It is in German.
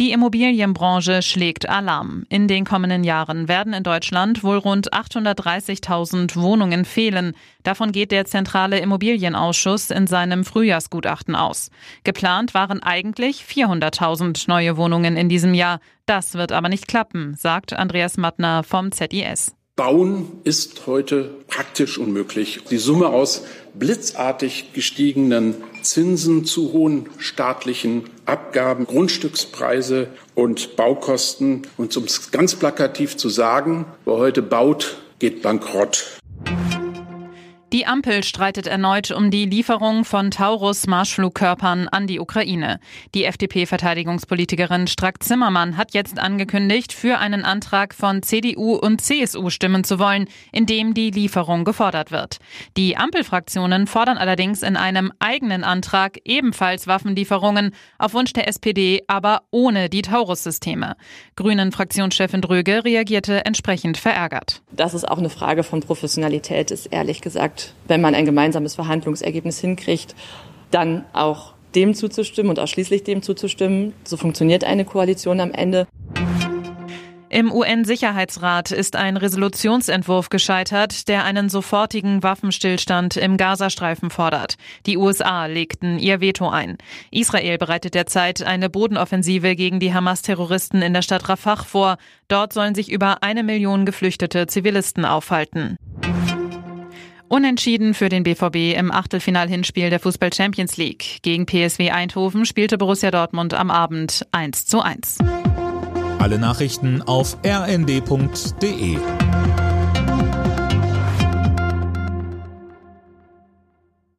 Die Immobilienbranche schlägt Alarm. In den kommenden Jahren werden in Deutschland wohl rund 830.000 Wohnungen fehlen. Davon geht der Zentrale Immobilienausschuss in seinem Frühjahrsgutachten aus. Geplant waren eigentlich 400.000 neue Wohnungen in diesem Jahr. Das wird aber nicht klappen, sagt Andreas Mattner vom ZIS. Bauen ist heute praktisch unmöglich. Die Summe aus blitzartig gestiegenen Zinsen zu hohen staatlichen Abgaben, Grundstückspreise und Baukosten. Und um es ganz plakativ zu sagen, wer heute baut, geht bankrott. Die Ampel streitet erneut um die Lieferung von Taurus-Marschflugkörpern an die Ukraine. Die FDP-Verteidigungspolitikerin Strack-Zimmermann hat jetzt angekündigt, für einen Antrag von CDU und CSU stimmen zu wollen, in dem die Lieferung gefordert wird. Die Ampelfraktionen fordern allerdings in einem eigenen Antrag ebenfalls Waffenlieferungen, auf Wunsch der SPD aber ohne die Taurus-Systeme. Grünen-Fraktionschefin Dröge reagierte entsprechend verärgert. Das ist auch eine Frage von Professionalität, ist ehrlich wenn man ein gemeinsames Verhandlungsergebnis hinkriegt, dann auch dem zuzustimmen und ausschließlich dem zuzustimmen. So funktioniert eine Koalition am Ende. Im UN-Sicherheitsrat ist ein Resolutionsentwurf gescheitert, der einen sofortigen Waffenstillstand im Gazastreifen fordert. Die USA legten ihr Veto ein. Israel bereitet derzeit eine Bodenoffensive gegen die Hamas-Terroristen in der Stadt Rafah vor. Dort sollen sich über eine Million geflüchtete Zivilisten aufhalten. Unentschieden für den BVB im Achtelfinal-Hinspiel der Fußball Champions League. Gegen PSW Eindhoven spielte Borussia Dortmund am Abend 1 zu 1. Alle Nachrichten auf rnd.de